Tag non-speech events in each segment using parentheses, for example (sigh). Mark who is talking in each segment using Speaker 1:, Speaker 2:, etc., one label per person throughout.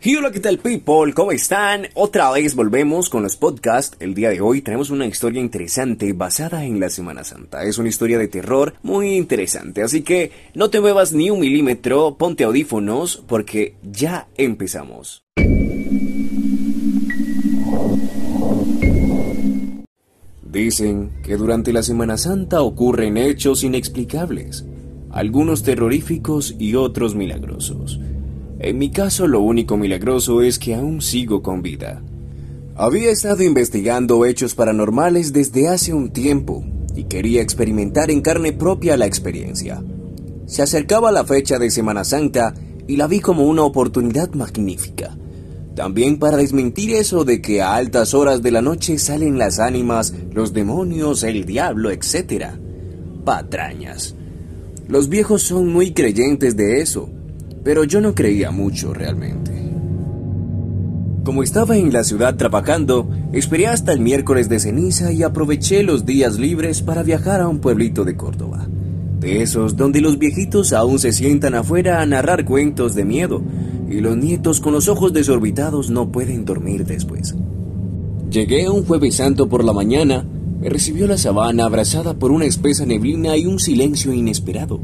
Speaker 1: Y hola, ¿qué tal people? ¿Cómo están? Otra vez volvemos con los podcasts. El día de hoy tenemos una historia interesante basada en la Semana Santa. Es una historia de terror muy interesante, así que no te muevas ni un milímetro, ponte audífonos porque ya empezamos. Dicen que durante la Semana Santa ocurren hechos inexplicables, algunos terroríficos y otros milagrosos. En mi caso lo único milagroso es que aún sigo con vida. Había estado investigando hechos paranormales desde hace un tiempo y quería experimentar en carne propia la experiencia. Se acercaba la fecha de Semana Santa y la vi como una oportunidad magnífica. También para desmentir eso de que a altas horas de la noche salen las ánimas, los demonios, el diablo, etc. Patrañas. Los viejos son muy creyentes de eso pero yo no creía mucho realmente. Como estaba en la ciudad trabajando, esperé hasta el miércoles de ceniza y aproveché los días libres para viajar a un pueblito de Córdoba. De esos donde los viejitos aún se sientan afuera a narrar cuentos de miedo y los nietos con los ojos desorbitados no pueden dormir después. Llegué un jueves santo por la mañana, me recibió la sabana abrazada por una espesa neblina y un silencio inesperado.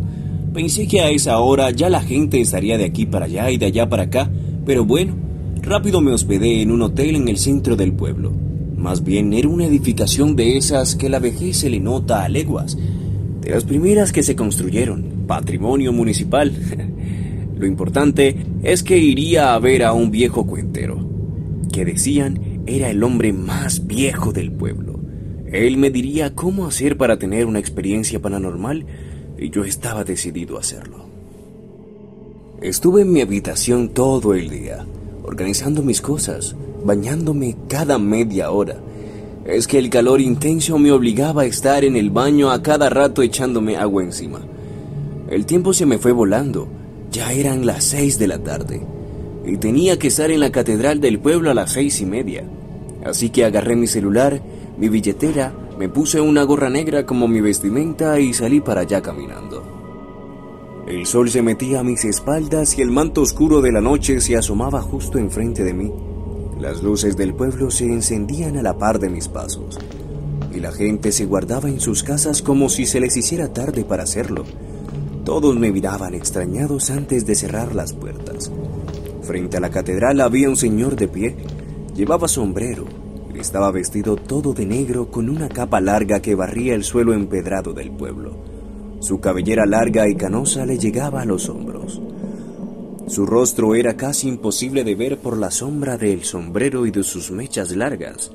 Speaker 1: Pensé que a esa hora ya la gente estaría de aquí para allá y de allá para acá, pero bueno, rápido me hospedé en un hotel en el centro del pueblo. Más bien era una edificación de esas que la vejez se le nota a leguas, de las primeras que se construyeron, patrimonio municipal. (laughs) Lo importante es que iría a ver a un viejo cuentero, que decían era el hombre más viejo del pueblo. Él me diría cómo hacer para tener una experiencia paranormal y yo estaba decidido a hacerlo. Estuve en mi habitación todo el día, organizando mis cosas, bañándome cada media hora. Es que el calor intenso me obligaba a estar en el baño a cada rato echándome agua encima. El tiempo se me fue volando, ya eran las seis de la tarde, y tenía que estar en la catedral del pueblo a las seis y media. Así que agarré mi celular, mi billetera, me puse una gorra negra como mi vestimenta y salí para allá caminando. El sol se metía a mis espaldas y el manto oscuro de la noche se asomaba justo enfrente de mí. Las luces del pueblo se encendían a la par de mis pasos, y la gente se guardaba en sus casas como si se les hiciera tarde para hacerlo. Todos me miraban extrañados antes de cerrar las puertas. Frente a la catedral había un señor de pie. Llevaba sombrero, estaba vestido todo de negro con una capa larga que barría el suelo empedrado del pueblo. Su cabellera larga y canosa le llegaba a los hombros. Su rostro era casi imposible de ver por la sombra del sombrero y de sus mechas largas,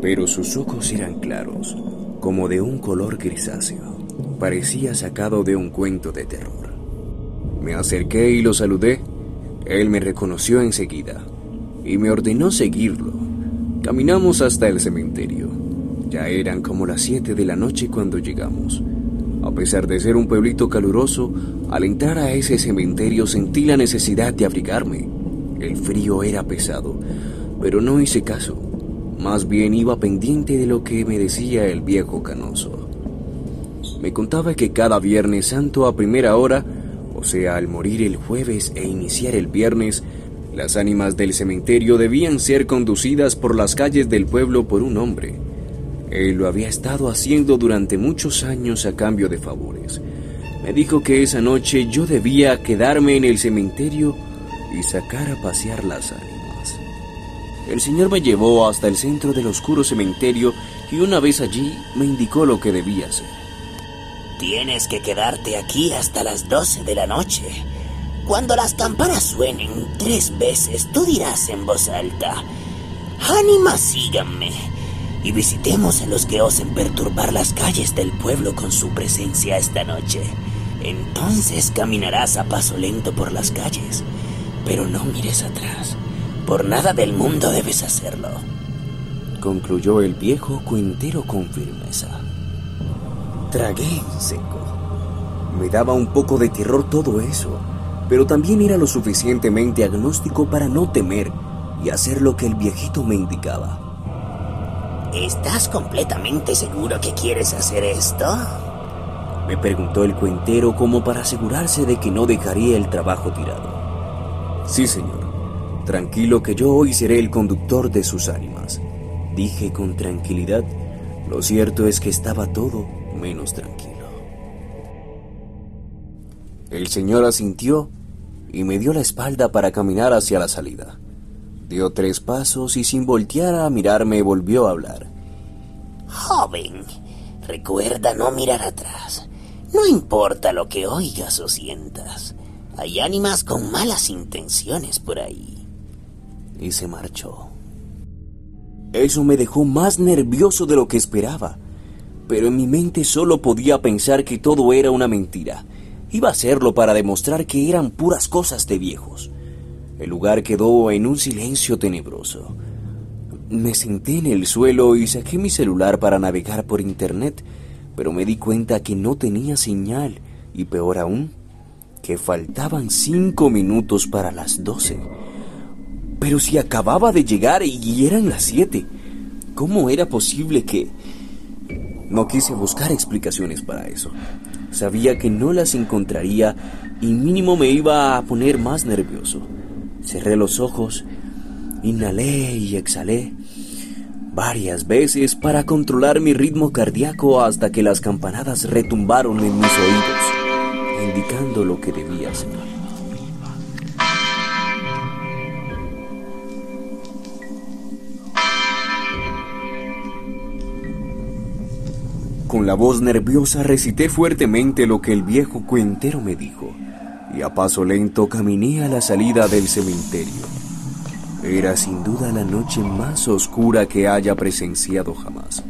Speaker 1: pero sus ojos eran claros, como de un color grisáceo. Parecía sacado de un cuento de terror. Me acerqué y lo saludé. Él me reconoció enseguida y me ordenó seguirlo. Caminamos hasta el cementerio. Ya eran como las siete de la noche cuando llegamos. A pesar de ser un pueblito caluroso, al entrar a ese cementerio sentí la necesidad de abrigarme. El frío era pesado, pero no hice caso. Más bien iba pendiente de lo que me decía el viejo canoso. Me contaba que cada Viernes Santo a primera hora, o sea, al morir el jueves e iniciar el viernes, las ánimas del cementerio debían ser conducidas por las calles del pueblo por un hombre. Él lo había estado haciendo durante muchos años a cambio de favores. Me dijo que esa noche yo debía quedarme en el cementerio y sacar a pasear las ánimas. El señor me llevó hasta el centro del oscuro cementerio y una vez allí me indicó lo que debía hacer.
Speaker 2: Tienes que quedarte aquí hasta las 12 de la noche. Cuando las campanas suenen tres veces, tú dirás en voz alta, Ánima, síganme, y visitemos a los que osen perturbar las calles del pueblo con su presencia esta noche. Entonces caminarás a paso lento por las calles, pero no mires atrás. Por nada del mundo debes hacerlo.
Speaker 1: Concluyó el viejo cuentero con firmeza. Tragué seco. Me daba un poco de terror todo eso pero también era lo suficientemente agnóstico para no temer y hacer lo que el viejito me indicaba.
Speaker 2: ¿Estás completamente seguro que quieres hacer esto?
Speaker 1: Me preguntó el cuentero como para asegurarse de que no dejaría el trabajo tirado. Sí, señor. Tranquilo que yo hoy seré el conductor de sus ánimas, dije con tranquilidad. Lo cierto es que estaba todo menos tranquilo. El señor asintió y me dio la espalda para caminar hacia la salida. Dio tres pasos y sin voltear a mirarme volvió a hablar.
Speaker 2: Joven, recuerda no mirar atrás. No importa lo que oigas o sientas. Hay ánimas con malas intenciones por ahí.
Speaker 1: Y se marchó. Eso me dejó más nervioso de lo que esperaba, pero en mi mente solo podía pensar que todo era una mentira. Iba a hacerlo para demostrar que eran puras cosas de viejos. El lugar quedó en un silencio tenebroso. Me senté en el suelo y saqué mi celular para navegar por internet, pero me di cuenta que no tenía señal y peor aún, que faltaban cinco minutos para las doce. Pero si acababa de llegar y eran las siete, ¿cómo era posible que... No quise buscar explicaciones para eso. Sabía que no las encontraría y mínimo me iba a poner más nervioso. Cerré los ojos, inhalé y exhalé varias veces para controlar mi ritmo cardíaco hasta que las campanadas retumbaron en mis oídos, indicando lo que debía hacer. La voz nerviosa recité fuertemente lo que el viejo cuentero me dijo, y a paso lento caminé a la salida del cementerio. Era sin duda la noche más oscura que haya presenciado jamás.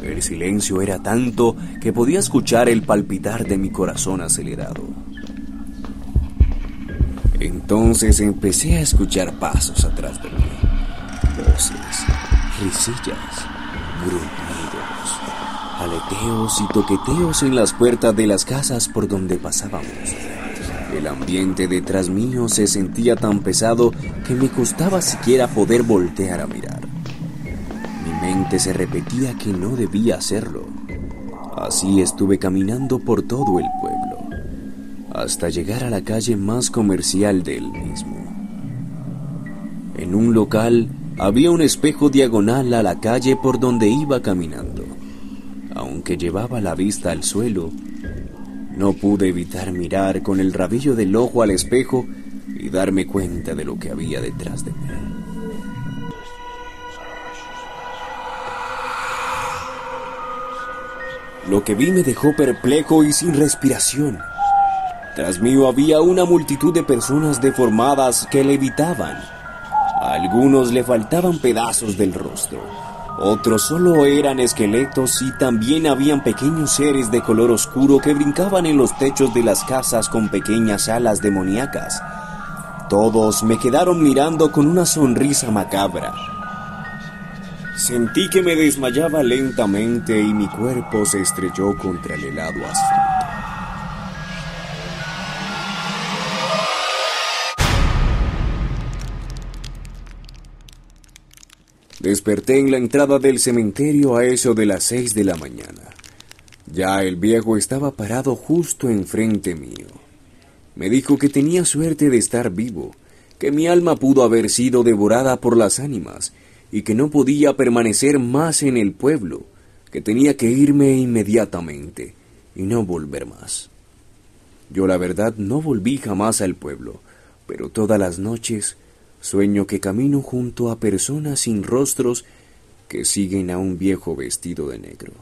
Speaker 1: El silencio era tanto que podía escuchar el palpitar de mi corazón acelerado. Entonces empecé a escuchar pasos atrás de mí, voces, risillas, gruñidos aleteos y toqueteos en las puertas de las casas por donde pasábamos. El ambiente detrás mío se sentía tan pesado que me costaba siquiera poder voltear a mirar. Mi mente se repetía que no debía hacerlo. Así estuve caminando por todo el pueblo, hasta llegar a la calle más comercial del mismo. En un local había un espejo diagonal a la calle por donde iba caminando aunque llevaba la vista al suelo, no pude evitar mirar con el rabillo del ojo al espejo y darme cuenta de lo que había detrás de mí. Lo que vi me dejó perplejo y sin respiración. Tras mí había una multitud de personas deformadas que le evitaban. A algunos le faltaban pedazos del rostro otros solo eran esqueletos y también habían pequeños seres de color oscuro que brincaban en los techos de las casas con pequeñas alas demoníacas. Todos me quedaron mirando con una sonrisa macabra. Sentí que me desmayaba lentamente y mi cuerpo se estrelló contra el helado asfalto. Desperté en la entrada del cementerio a eso de las seis de la mañana. Ya el viejo estaba parado justo enfrente mío. Me dijo que tenía suerte de estar vivo, que mi alma pudo haber sido devorada por las ánimas y que no podía permanecer más en el pueblo, que tenía que irme inmediatamente y no volver más. Yo la verdad no volví jamás al pueblo, pero todas las noches Sueño que camino junto a personas sin rostros que siguen a un viejo vestido de negro.